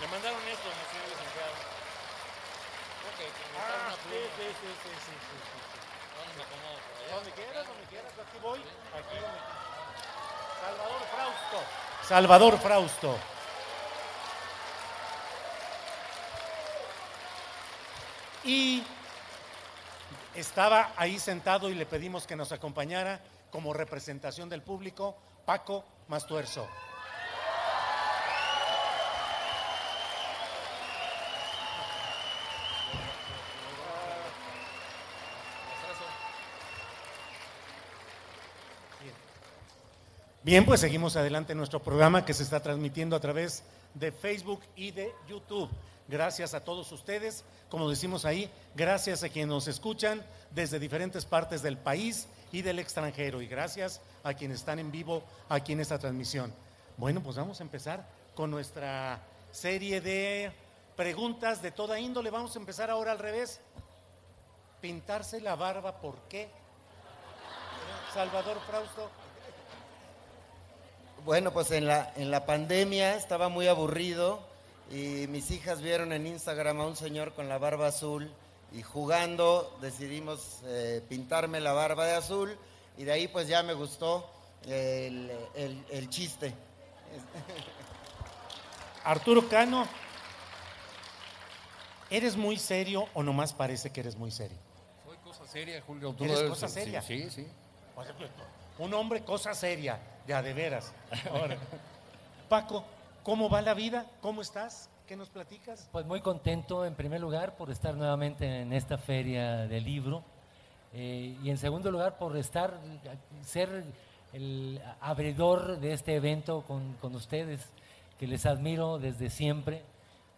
Le mandaron esto, señor licenciado. Ok, que me trae una sí, pluma. sí, sí, sí, sí, sí, sí. ¿Dónde me acomodo por allá? Donde quieras, donde quieras, aquí voy. Aquí donde Salvador Frausto. Salvador Frausto. Y estaba ahí sentado y le pedimos que nos acompañara como representación del público Paco Mastuerzo. Bien, pues seguimos adelante en nuestro programa que se está transmitiendo a través de Facebook y de YouTube. Gracias a todos ustedes, como decimos ahí, gracias a quienes nos escuchan desde diferentes partes del país y del extranjero y gracias a quienes están en vivo aquí en esta transmisión. Bueno, pues vamos a empezar con nuestra serie de preguntas de toda índole. Vamos a empezar ahora al revés. Pintarse la barba, ¿por qué? Salvador Frausto. Bueno, pues en la, en la pandemia estaba muy aburrido y mis hijas vieron en Instagram a un señor con la barba azul y jugando decidimos eh, pintarme la barba de azul y de ahí pues ya me gustó el, el- el chiste. Arturo Cano, ¿eres muy serio o nomás parece que eres muy serio? Soy cosa seria, Julio. Tú ¿Eres cosa sí, seria? Sí, sí. Un hombre, cosa seria, ya de veras. Paco, ¿cómo va la vida? ¿Cómo estás? ¿Qué nos platicas? Pues muy contento en primer lugar por estar nuevamente en esta feria del libro eh, y en segundo lugar por estar, ser el abridor de este evento con, con ustedes, que les admiro desde siempre,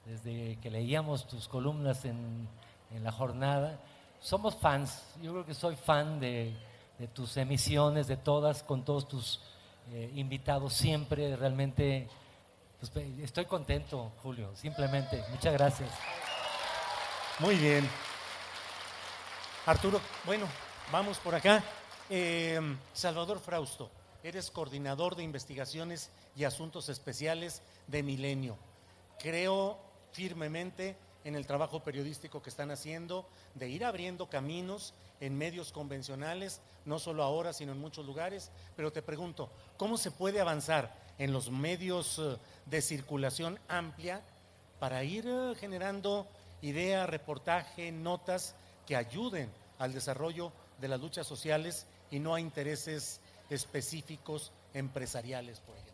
desde que leíamos tus columnas en, en la jornada. Somos fans, yo creo que soy fan de, de tus emisiones, de todas, con todos tus eh, invitados siempre, realmente pues, estoy contento, Julio, simplemente. Muchas gracias. Muy bien. Arturo, bueno, vamos por acá. Eh, Salvador Frausto, eres coordinador de investigaciones y asuntos especiales de Milenio. Creo firmemente en el trabajo periodístico que están haciendo de ir abriendo caminos en medios convencionales, no solo ahora, sino en muchos lugares. Pero te pregunto, ¿cómo se puede avanzar en los medios eh, de circulación amplia para ir eh, generando idea, reportaje, notas que ayuden al desarrollo de las luchas sociales y no a intereses específicos empresariales, por ejemplo.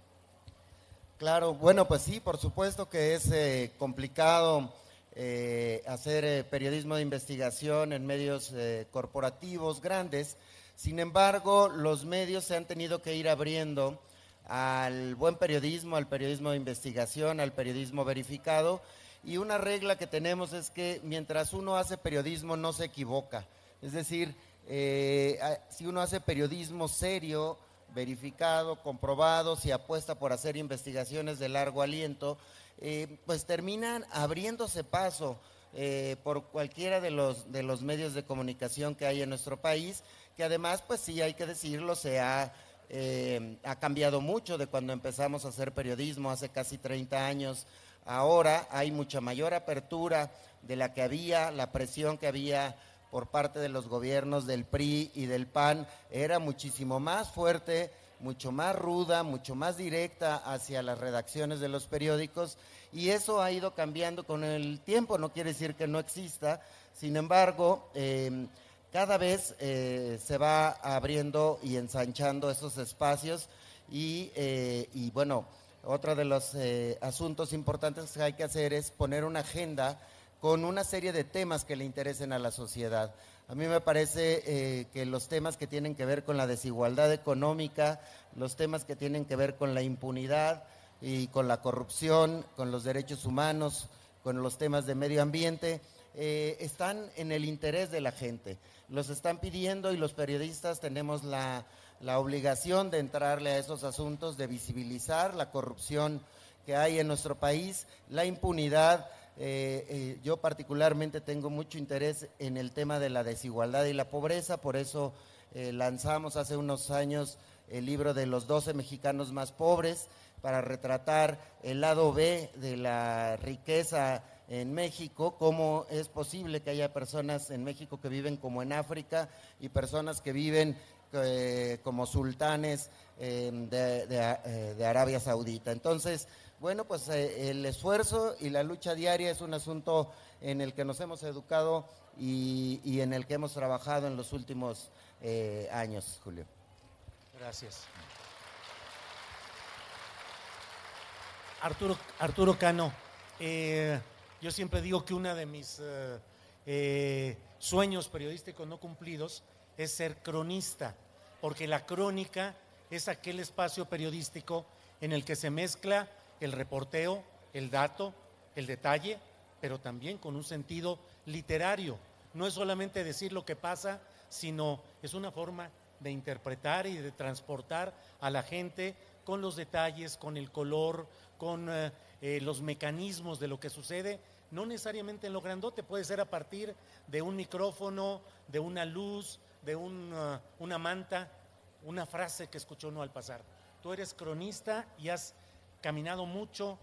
Claro, bueno, pues sí, por supuesto que es eh, complicado eh, hacer eh, periodismo de investigación en medios eh, corporativos grandes. Sin embargo, los medios se han tenido que ir abriendo al buen periodismo, al periodismo de investigación, al periodismo verificado. Y una regla que tenemos es que mientras uno hace periodismo no se equivoca. Es decir, eh, si uno hace periodismo serio, verificado, comprobado, si apuesta por hacer investigaciones de largo aliento, eh, pues terminan abriéndose paso eh, por cualquiera de los, de los medios de comunicación que hay en nuestro país, que además, pues sí hay que decirlo, se ha eh, ha cambiado mucho de cuando empezamos a hacer periodismo hace casi 30 años. Ahora hay mucha mayor apertura de la que había, la presión que había por parte de los gobiernos del PRI y del PAN era muchísimo más fuerte, mucho más ruda, mucho más directa hacia las redacciones de los periódicos y eso ha ido cambiando con el tiempo, no quiere decir que no exista, sin embargo, eh, cada vez eh, se va abriendo y ensanchando esos espacios y, eh, y bueno, otro de los eh, asuntos importantes que hay que hacer es poner una agenda con una serie de temas que le interesen a la sociedad. A mí me parece que los temas que tienen que ver con la desigualdad económica, los temas que tienen que ver con la impunidad y con la corrupción, con los derechos humanos, con los temas de medio ambiente, están en el interés de la gente los están pidiendo y los periodistas tenemos la, obligación de entrarle a esos asuntos, de visibilizar la corrupción que hay en nuestro país, la impunidad. Eh, eh, yo particularmente tengo mucho interés en el tema de la desigualdad y la pobreza, por eso eh, lanzamos hace unos años el libro de los 12 mexicanos más pobres para retratar el lado B de la riqueza en México, cómo es posible que haya personas en México que viven como en África y personas que viven como sultanes eh, eh, de, Arabia Saudita. Entonces, bueno, pues el esfuerzo y la lucha diaria es un asunto en el que nos hemos educado y, en el que hemos trabajado en los últimos años, Julio. Gracias. Arturo, Arturo Cano, yo siempre digo que uno de mis eh, eh, sueños periodísticos no cumplidos es ser cronista, porque la crónica es aquel espacio periodístico en el que se mezcla el reporteo, el dato, el detalle, pero también con un sentido literario. No es solamente decir lo que pasa, sino es una forma de interpretar y de transportar a la gente con los detalles, con el color, con eh, eh, los mecanismos de lo que sucede, no necesariamente en lo grandote, puede ser a partir de un micrófono, de una luz, de uh, una manta, una frase que escuchó uno al pasar. Tú eres cronista y has caminado mucho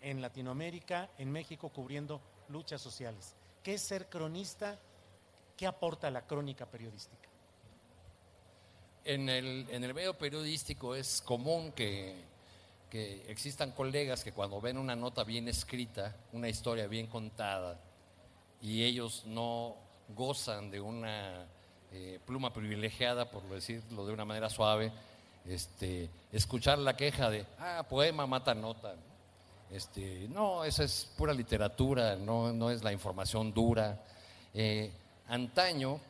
en Latinoamérica, en México, cubriendo luchas sociales. ¿Qué es ser cronista? ¿Qué aporta la crónica periodística? En el, en el medio periodístico es común que que existan colegas que cuando ven una nota bien escrita, una historia bien contada, y ellos no gozan de una eh, pluma privilegiada, por decirlo de una manera suave, este, escuchar la queja de, ah, poema mata nota. Este, no, esa es pura literatura, no, no es la información dura. Eh, antaño,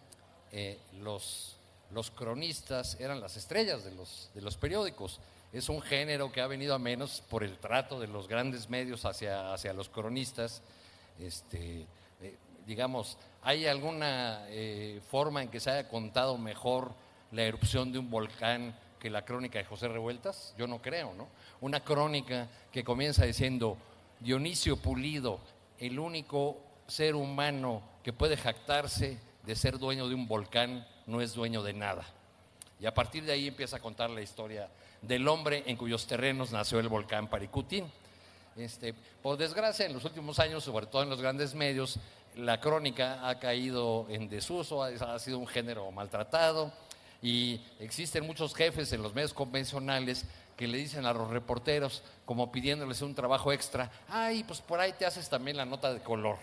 eh, los, los cronistas eran las estrellas de los, de los periódicos es un género que ha venido a menos por el trato de los grandes medios hacia, hacia los cronistas. Este, eh, digamos, ¿hay alguna forma en que se haya contado mejor la erupción de un volcán que la crónica de José Revueltas? Yo no creo, ¿no? Una crónica que comienza diciendo, Dionisio Pulido, el único ser humano que puede jactarse de ser dueño de un volcán, no es dueño de nada. Y a partir de ahí empieza a contar la historia del hombre en cuyos terrenos nació el volcán Paricutín. Este, por desgracia, en los últimos años, sobre todo en los grandes medios, la crónica ha caído en desuso, ha sido un género maltratado y existen muchos jefes en los medios convencionales que le dicen a los reporteros, como pidiéndoles un trabajo extra, ay, pues por ahí te haces también la nota de color.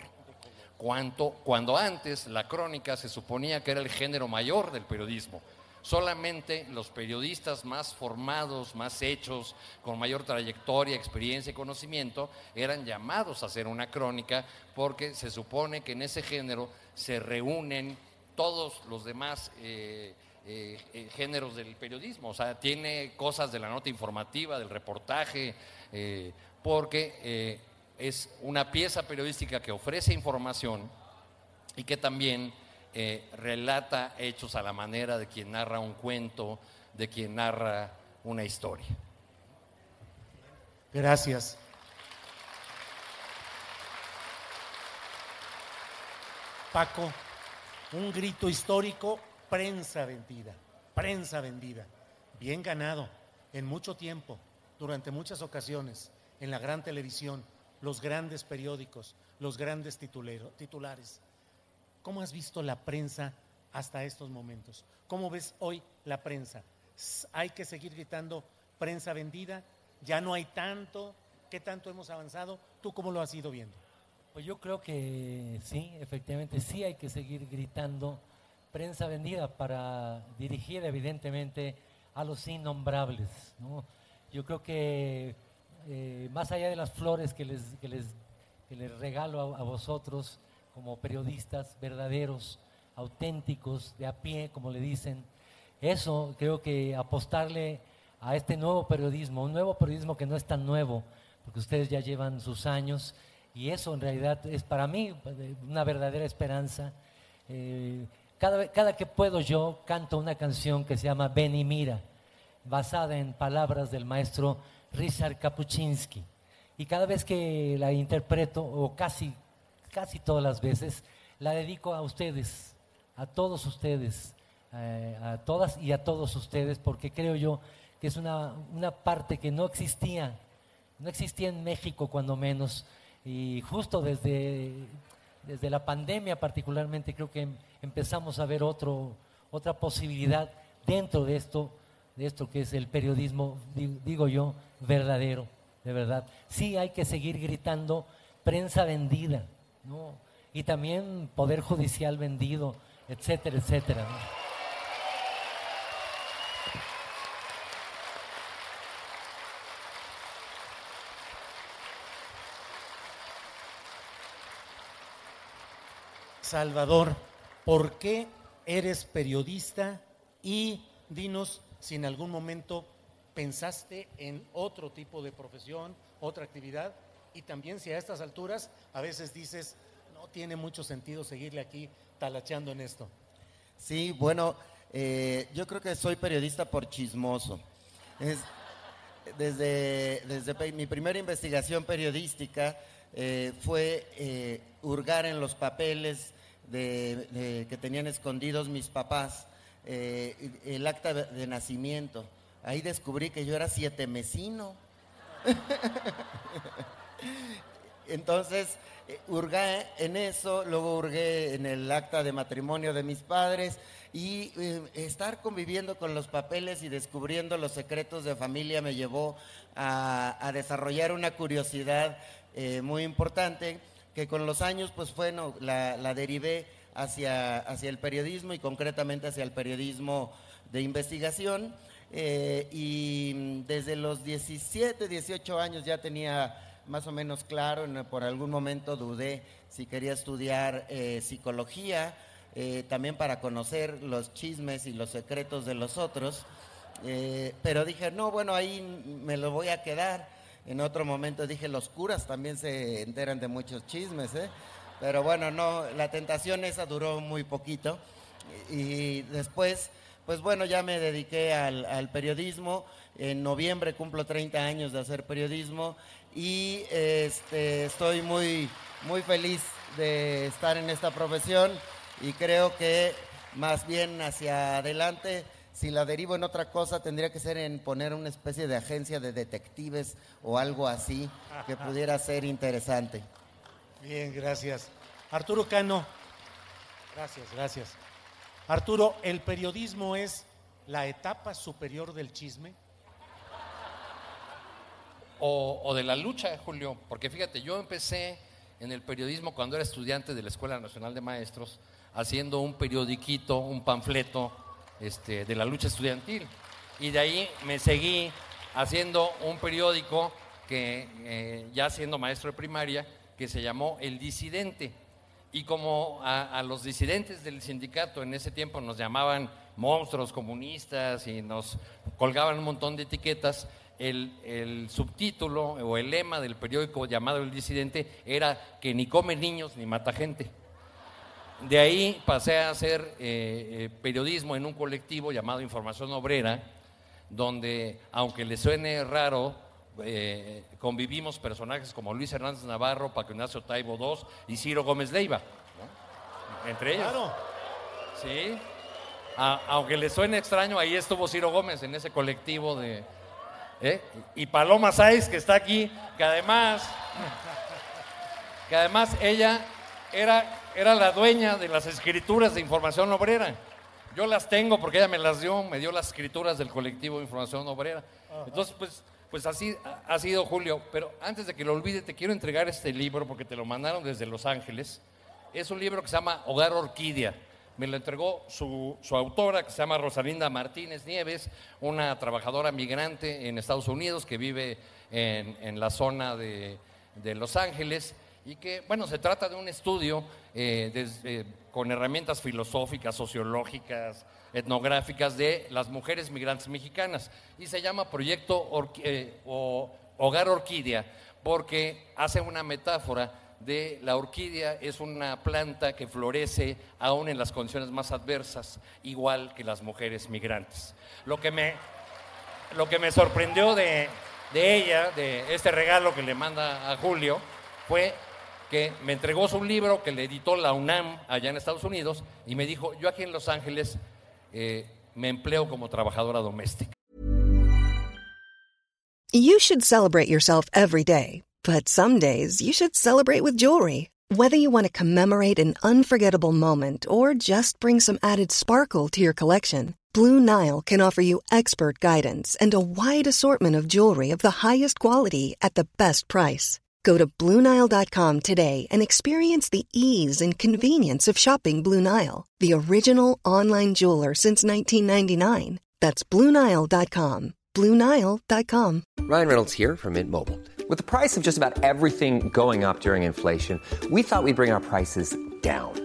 Cuanto, cuando antes la crónica se suponía que era el género mayor del periodismo, Solamente los periodistas más formados, más hechos, con mayor trayectoria, experiencia y conocimiento, eran llamados a hacer una crónica porque se supone que en ese género se reúnen todos los demás eh, eh, eh, géneros del periodismo. O sea, tiene cosas de la nota informativa, del reportaje, porque es una pieza periodística que ofrece información y que también eh, relata hechos a la manera de quien narra un cuento, de quien narra una historia. Gracias. Paco, un grito histórico, prensa vendida, prensa vendida. bien ganado, en mucho tiempo, durante muchas ocasiones, en la gran televisión, los grandes periódicos, los grandes titulero- titulares. ¿Cómo has visto la prensa hasta estos momentos? ¿Cómo ves hoy la prensa? ¿Hay que seguir gritando prensa vendida? ¿Ya no hay tanto? ¿Qué tanto hemos avanzado? ¿Tú cómo lo has ido viendo? Pues yo creo que sí, efectivamente, sí hay que seguir gritando prensa vendida para dirigir evidentemente a los innombrables. ¿no? Yo creo que eh, más allá de las flores que les, que les, que les regalo a, a vosotros como periodistas verdaderos, auténticos, de a pie, como le dicen, eso creo que apostarle a este nuevo periodismo, un nuevo periodismo que no es tan nuevo, porque ustedes ya llevan sus años, y eso en realidad es para mí eh, una verdadera esperanza. Eh, cada, cada que puedo yo canto una canción que se llama Ven y mira, basada en palabras del maestro Richard Kapuczynski. Y cada vez que la interpreto, o casi, casi todas las veces, la dedico a ustedes, a todos ustedes, eh, a todas y a todos ustedes, porque creo yo que es una, una parte que no existía, no existía en México cuando menos, y justo desde, desde la pandemia particularmente creo que em- empezamos a ver otro, otra posibilidad dentro de esto, de esto que es el periodismo, di- digo yo, verdadero, de verdad. Sí hay que seguir gritando prensa vendida, ¿no? Y también poder judicial vendido, etcétera, etcétera. Salvador, ¿por qué eres periodista? Y dinos si en algún momento pensaste en otro tipo de profesión, otra actividad, y también si a estas alturas a veces dices, no tiene mucho sentido seguirle aquí talacheando en esto. Sí, bueno, eh, yo creo que soy periodista por chismoso. Es- desde, desde mi primera investigación periodística eh, fue eh, hurgar en los papeles de, que tenían escondidos mis papás, eh, el acta de, nacimiento. Ahí descubrí que yo era siete mesino. Entonces, eh, hurgué en eso, luego hurgué en el acta de matrimonio de mis padres y eh, estar conviviendo con los papeles y descubriendo los secretos de familia me llevó a, desarrollar una curiosidad muy importante que con los años, pues bueno, la, la derivé hacia, hacia el periodismo y concretamente hacia el periodismo de investigación. Eh, y desde los 17, 18 años ya tenía más o menos claro, por algún momento dudé si quería estudiar eh, psicología, eh, también para conocer los chismes y los secretos de los otros. Pero dije, no, bueno, ahí me lo voy a quedar. En otro momento dije, los curas también se enteran de muchos chismes, ¿eh? Pero bueno, no, la tentación esa duró muy poquito. Y después, pues bueno, ya me dediqué al, periodismo. En noviembre cumplo 30 años de hacer periodismo y este, estoy muy, muy feliz de estar en esta profesión y creo que más bien hacia adelante, si la derivo en otra cosa, tendría que ser en poner una especie de agencia de detectives o algo así que pudiera ser interesante. Bien, gracias. Arturo Cano. Gracias, gracias. Arturo, ¿el periodismo es la etapa superior del chisme? O, o de la lucha, Julio, porque fíjate, yo empecé en el periodismo cuando era estudiante de la Escuela Nacional de Maestros, haciendo un periodiquito, un panfleto este, de la lucha estudiantil. Y de ahí me seguí haciendo un periódico que, eh, ya siendo maestro de primaria, que se llamó El Disidente. Y como a, los disidentes del sindicato en ese tiempo nos llamaban monstruos comunistas y nos colgaban un montón de etiquetas, el, el subtítulo o el lema del periódico llamado El Disidente era que ni come niños ni mata gente. De ahí pasé a hacer eh, eh, periodismo en un colectivo llamado Información Obrera, donde, aunque le suene raro, eh, convivimos personajes como Luis Hernández Navarro, Paco Ignacio Taibo II y Ciro Gómez Leiva, ¿no? entre ellos. Claro. Sí. a- aunque le suene extraño, ahí estuvo Ciro Gómez en ese colectivo de... ¿eh? Y Paloma Sáiz, que está aquí, que además... Que además ella era, era la dueña de las escrituras de Información Obrera. Yo las tengo porque ella me las dio, me dio las escrituras del colectivo Información Obrera. Entonces, pues, pues así ha- ha sido Julio. Pero antes de que lo olvide, te quiero entregar este libro porque te lo mandaron desde Los Ángeles. Es un libro que se llama Hogar Orquídea. Me lo entregó su, su autora, que se llama Rosalinda Martínez Nieves, una trabajadora migrante en Estados Unidos que vive en, en la zona de, de Los Ángeles y que, bueno, se trata de un estudio eh, desde- con herramientas filosóficas, sociológicas, etnográficas de las mujeres migrantes mexicanas y se llama Proyecto eh, Hogar Orquídea porque hace una metáfora de la orquídea es una planta que florece aún en las condiciones más adversas, igual que las mujeres migrantes. Lo que me, lo que me sorprendió de, de ella, de este regalo que le manda a Julio, fue que me entregó su libro que le editó la UNAM allá en Estados Unidos y me dijo, yo aquí en Los Ángeles eh, me empleo como trabajadora doméstica. You should celebrate yourself every day, but some days you should celebrate with jewelry. Whether you want to commemorate an unforgettable moment or just bring some added sparkle to your collection, Blue Nile can offer you expert guidance and a wide assortment of jewelry of the highest quality at the best price. Go to BlueNile.com today and experience the ease and convenience of shopping Blue Nile, the original online jeweler since 1999. That's BlueNile.com. BlueNile.com. Ryan Reynolds here from Mint Mobile. With the price of just about everything going up during inflation, we thought we'd bring our prices down.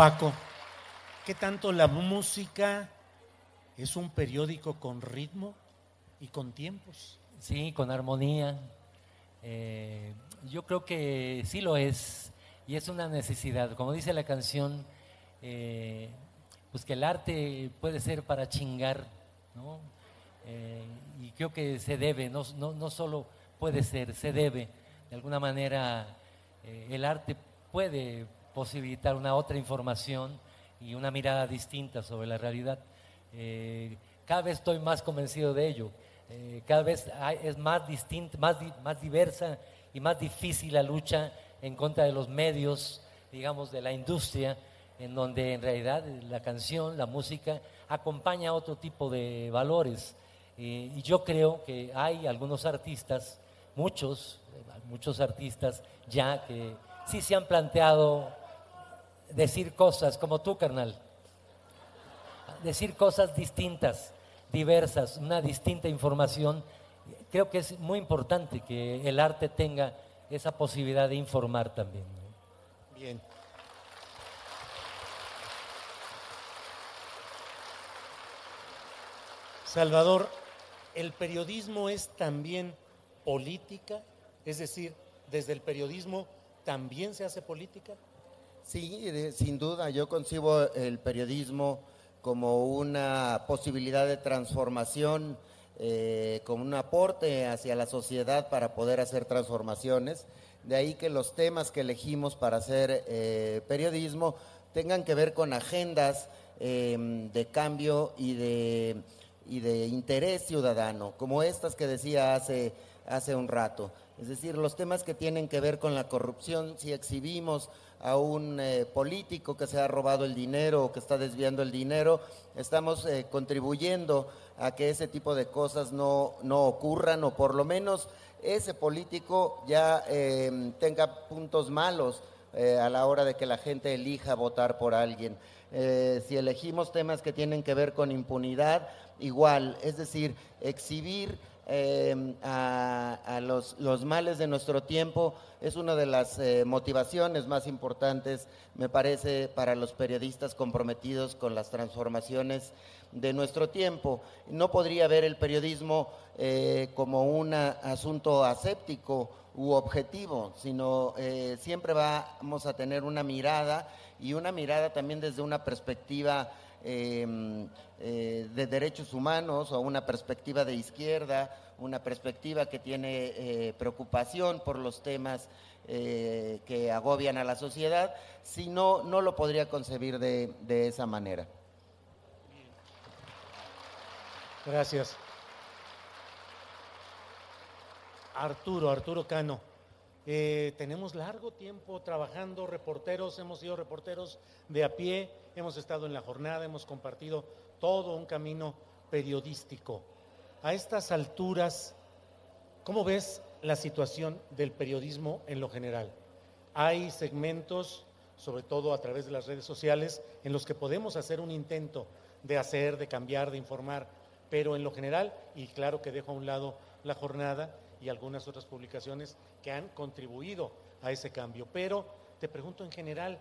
Paco, ¿qué tanto la música es un periódico con ritmo y con tiempos? Sí, con armonía. Eh, yo creo que sí lo es y es una necesidad. Como dice la canción, eh, pues que el arte puede ser para chingar, ¿no? Eh, y creo que se debe, no, no, no solo puede ser, se debe. De alguna manera, el arte puede posibilitar una otra información y una mirada distinta sobre la realidad. Eh, cada vez estoy más convencido de ello. Eh, cada vez hay- es más distinta, más, más diversa y más difícil la lucha en contra de los medios, digamos, de la industria, en donde en realidad la canción, la música, acompaña a otro tipo de valores. Eh, y yo creo que hay algunos artistas, muchos, muchos artistas ya que sí se han planteado decir cosas como tú, carnal decir cosas distintas, diversas, una distinta información. Creo que es muy importante que el arte tenga esa posibilidad de informar también. Bien. Salvador, ¿el periodismo es también política? Es decir, desde el periodismo también se hace política. Sí, sin duda, yo concibo el periodismo como una posibilidad de transformación, eh, como un aporte hacia la sociedad para poder hacer transformaciones. De ahí que los temas que elegimos para hacer eh, periodismo tengan que ver con agendas eh, de cambio y de, y de interés ciudadano, como estas que decía hace, hace un rato. Es decir, los temas que tienen que ver con la corrupción, si exhibimos a un eh, político que se ha robado el dinero o que está desviando el dinero, estamos eh, contribuyendo a que ese tipo de cosas no, no ocurran o por lo menos ese político ya eh, tenga puntos malos eh, a la hora de que la gente elija votar por alguien. Si elegimos temas que tienen que ver con impunidad, igual, es decir, exhibir eh, a, los, males de nuestro tiempo es una de las eh, motivaciones más importantes, me parece, para los periodistas comprometidos con las transformaciones de nuestro tiempo. No podría ver el periodismo eh, como un asunto aséptico u objetivo, sino siempre vamos a tener una mirada y una mirada también desde una perspectiva em, eh, de derechos humanos o una perspectiva de izquierda, una perspectiva que tiene eh, preocupación por los temas eh, que agobian a la sociedad, si no, no lo podría concebir de, de esa manera. Gracias. Arturo, Arturo Cano. Eh, tenemos largo tiempo trabajando, reporteros, hemos sido reporteros de a pie, hemos estado en la jornada, hemos compartido todo un camino periodístico. A estas alturas, ¿cómo ves la situación del periodismo en lo general? Hay segmentos, sobre todo a través de las redes sociales, en los que podemos hacer un intento de hacer, de cambiar, de informar, pero en lo general, y claro que dejo a un lado la jornada y algunas otras publicaciones que han contribuido a ese cambio. Pero te pregunto en general,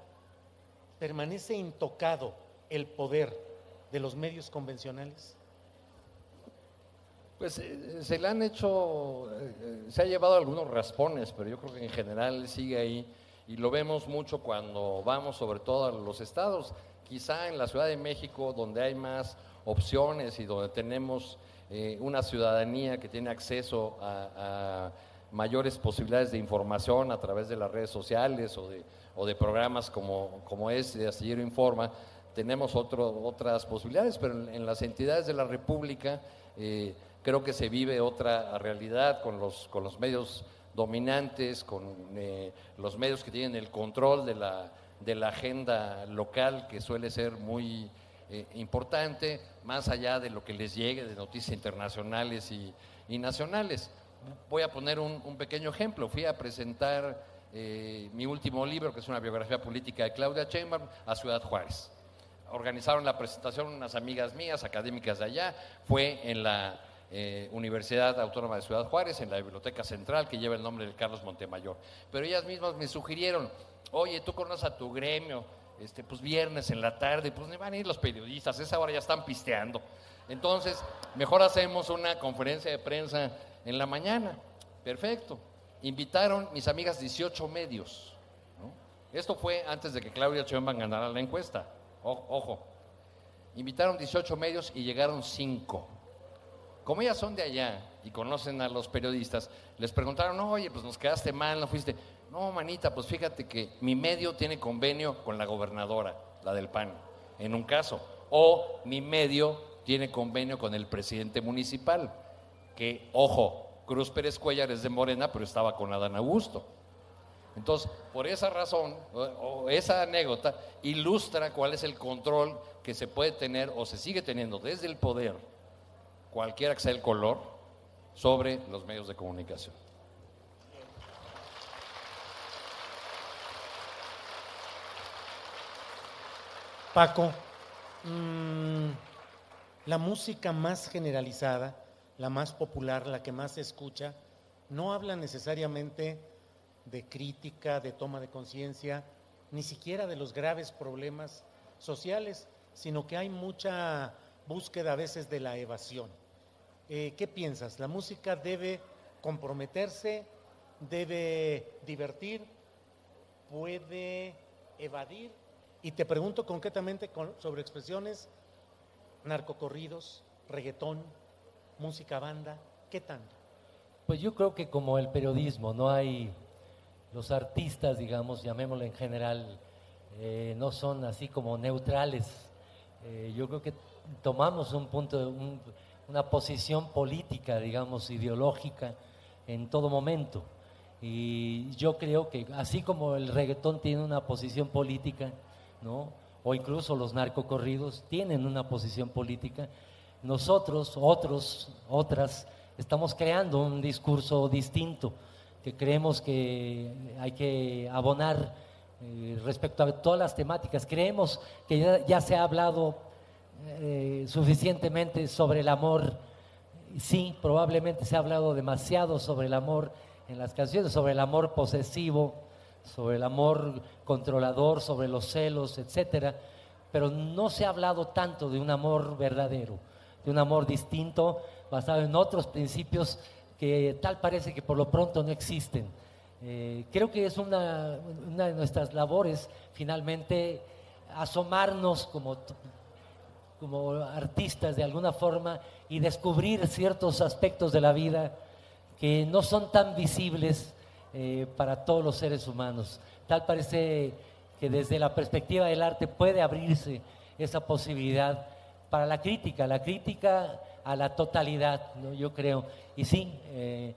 ¿permanece intocado el poder de los medios convencionales? Pues eh, se le han hecho, eh, se ha llevado algunos raspones, pero yo creo que en general sigue ahí y lo vemos mucho cuando vamos sobre todo a los estados, quizá en la Ciudad de México donde hay más opciones y donde tenemos eh, una ciudadanía que tiene acceso a, mayores posibilidades de información a través de las redes sociales o de, o de programas como, como este, Astillero Informa, tenemos otro, otras posibilidades, pero en, en, las entidades de la República eh, creo que se vive otra realidad con los, con los medios dominantes, con eh, los medios que tienen el control de la, de la agenda local, que suele ser muy eh, importante, más allá de lo que les llegue de noticias internacionales y, y nacionales. Voy a poner un, un, pequeño ejemplo. Fui a presentar eh, mi último libro, que es una biografía política de Claudia Sheinbaum, a Ciudad Juárez. Organizaron la presentación unas amigas mías, académicas de allá. Fue en la eh, Universidad Autónoma de Ciudad Juárez, en la Biblioteca Central, que lleva el nombre de Carlos Montemayor. Pero ellas mismas me sugirieron, oye, tú conoces a tu gremio, este, pues viernes en la tarde, pues ni van a ir los periodistas, esa hora ya están pisteando. Entonces, mejor hacemos una conferencia de prensa en la mañana. Perfecto. Invitaron mis amigas 18 medios. Esto fue antes de que Claudia Sheinbaum ganara la encuesta. Ojo. Invitaron 18 medios y llegaron 5. Como ellas son de allá y conocen a los periodistas, les preguntaron, oye, pues nos quedaste mal, no fuiste. No, manita, pues fíjate que mi medio tiene convenio con la gobernadora, la del PAN, en un caso. O mi medio tiene convenio con el presidente municipal, que, ojo, Cruz Pérez Cuellar es de Morena, pero estaba con Adán Augusto. Entonces, por esa razón, o, o esa anécdota, ilustra cuál es el control que se puede tener o se sigue teniendo desde el poder, cualquiera que sea el color, sobre los medios de comunicación. Paco, mmm, la música más generalizada, la más popular, la que más se escucha, no habla necesariamente de crítica, de toma de conciencia, ni siquiera de los graves problemas sociales, sino que hay mucha búsqueda a veces de la evasión. Eh, ¿Qué piensas? ¿La música debe comprometerse, debe divertir, puede evadir? Y te pregunto concretamente con, sobre expresiones, narcocorridos, reggaetón, música banda, ¿qué tanto? Pues yo creo que como el periodismo, no hay, los artistas, digamos, llamémoslo en general, eh, no son así como neutrales. Eh, yo creo que tomamos un punto, un, una posición política, digamos, ideológica en todo momento. Y yo creo que así como el reggaetón tiene una posición política, ¿no? o incluso los narcocorridos tienen una posición política, nosotros, otros, otras, estamos creando un discurso distinto que creemos que hay que abonar eh, respecto a todas las temáticas. Creemos que ya, se ha hablado eh, suficientemente sobre el amor sí, probablemente se ha hablado demasiado sobre el amor en las canciones, sobre el amor posesivo, sobre el amor controlador, sobre los celos, etcétera, pero no se ha hablado tanto de un amor verdadero, de un amor distinto, basado en otros principios que tal parece que por lo pronto no existen. Eh, creo que es una, una, de nuestras labores finalmente asomarnos como, como artistas de alguna forma y descubrir ciertos aspectos de la vida que no son tan visibles eh, para todos los seres humanos. Tal parece que desde la perspectiva del arte puede abrirse esa posibilidad para la crítica, la crítica a la totalidad, yo creo. Y sí, eh,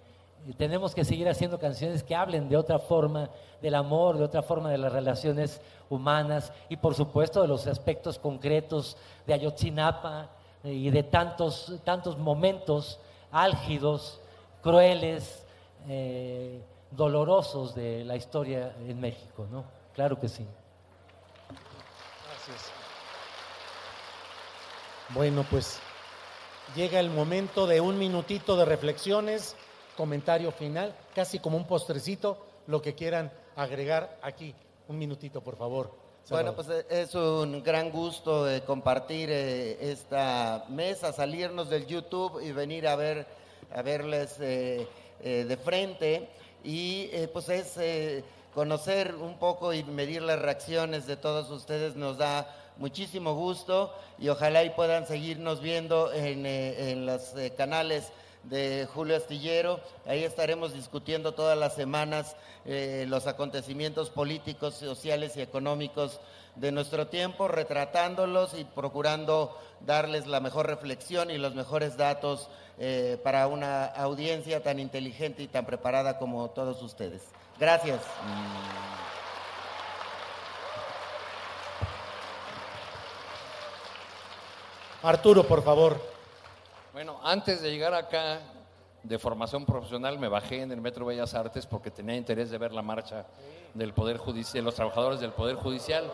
tenemos que seguir haciendo canciones que hablen de otra forma del amor, de otra forma de las relaciones humanas y por supuesto de los aspectos concretos de Ayotzinapa eh, y de tantos, tantos momentos álgidos, crueles, dolorosos de la historia en México, ¿no? Claro que sí. Gracias. Bueno, pues llega el momento de un minutito de reflexiones, comentario final, casi como un postrecito, lo que quieran agregar aquí. Un minutito, por favor. Bueno, pues eh, es un gran gusto eh, compartir eh, esta mesa, salirnos del YouTube y venir a ver, a verles de frente y pues es conocer un poco y medir las reacciones de todos ustedes nos da muchísimo gusto y ojalá y puedan seguirnos viendo en, en los canales de Julio Astillero. Ahí estaremos discutiendo todas las semanas eh, los acontecimientos políticos, sociales y económicos de nuestro tiempo, retratándolos y procurando darles la mejor reflexión y los mejores datos eh, para una audiencia tan inteligente y tan preparada como todos ustedes. Gracias. Arturo, por favor. Bueno, antes de llegar acá de formación profesional me bajé en el Metro Bellas Artes porque tenía interés de ver la marcha del Poder Judicial, los trabajadores del Poder Judicial.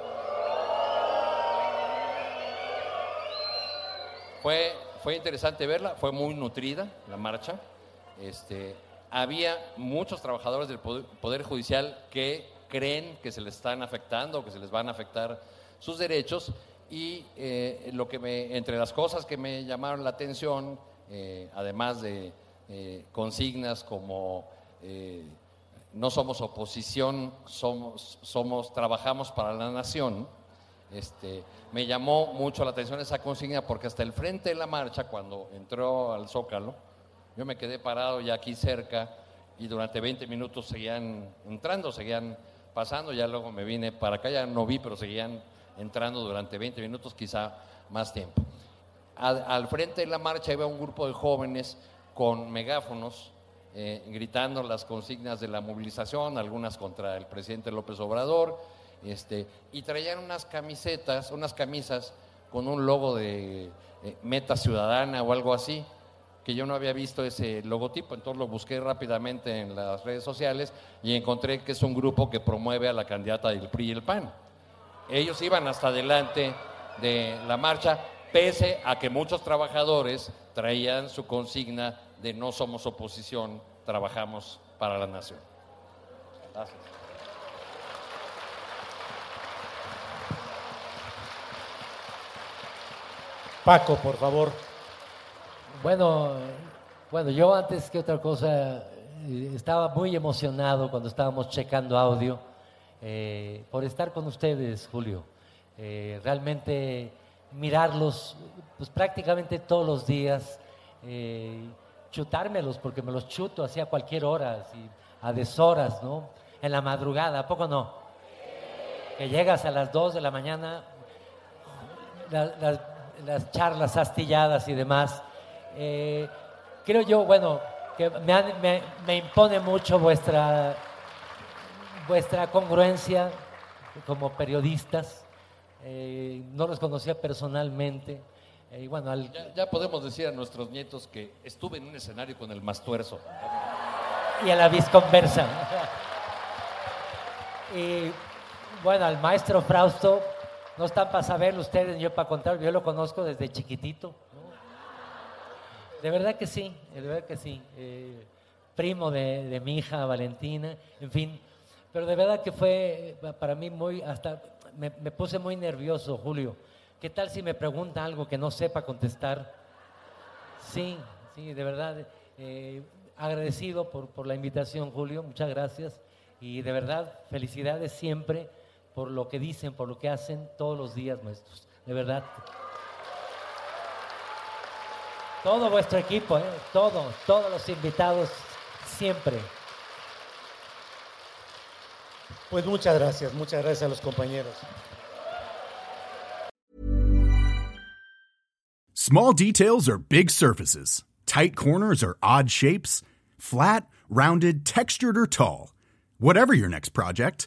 Fue, fue interesante verla, fue muy nutrida la marcha. Este, había muchos trabajadores del poder, Judicial que creen que se les están afectando, que se les van a afectar sus derechos y eh, lo que me, entre las cosas que me llamaron la atención, eh, además de eh, consignas como no somos oposición, somos, somos, trabajamos para la nación, este, me llamó mucho la atención esa consigna porque hasta el frente de la marcha, cuando entró al Zócalo, yo me quedé parado ya aquí cerca y durante 20 minutos seguían entrando, seguían pasando, ya luego me vine para acá, ya no vi, pero seguían entrando durante 20 minutos, quizá más tiempo. Al, frente de la marcha iba un grupo de jóvenes con megáfonos eh, gritando las consignas de la movilización, algunas contra el presidente López Obrador, este, y traían unas camisetas, unas camisas con un logo de eh, Meta Ciudadana o algo así, que yo no había visto ese logotipo, entonces lo busqué rápidamente en las redes sociales y encontré que es un grupo que promueve a la candidata del PRI y el PAN ellos iban hasta adelante de la marcha, pese a que muchos trabajadores traían su consigna de no somos oposición, trabajamos para la nación. Gracias. Paco, por favor. Bueno, bueno, yo antes que otra cosa eh, estaba muy emocionado cuando estábamos checando audio eh, por estar con ustedes, Julio. Eh, realmente mirarlos pues, prácticamente todos los días, chutármelos, porque me los chuto así a cualquier hora, a deshoras, ¿no? En la madrugada, ¿a poco no? Que llegas a las 2 de la mañana, las charlas astilladas y demás. creo yo, bueno, que me, me impone mucho vuestra vuestra congruencia como periodistas. Eh, no los conocía personalmente. Eh, bueno, ya, podemos decir a nuestros nietos que estuve en un escenario con el Mastuerzo. Y a la visconversa. y bueno, al maestro Frausto, no están para saberlo ustedes, yo para contar, yo lo conozco desde chiquitito. De verdad que sí, de verdad que sí. Eh, primo de, mi hija Valentina, en fin. Pero de verdad que fue eh, para mí muy, hasta me, me puse muy nervioso, Julio. ¿Qué tal si me pregunta algo que no sepa contestar? Sí, sí, de verdad. eh, agradecido por, por la invitación, Julio. Muchas gracias. Y de verdad, felicidades siempre por lo que dicen, por lo que hacen todos los días, maestros. De verdad. Todo vuestro equipo, ¿eh? todos, todos los invitados, siempre. Pues muchas gracias, muchas gracias a los compañeros. Small details are big surfaces. Tight corners are odd shapes. Flat, rounded, textured, or tall. Whatever your next project,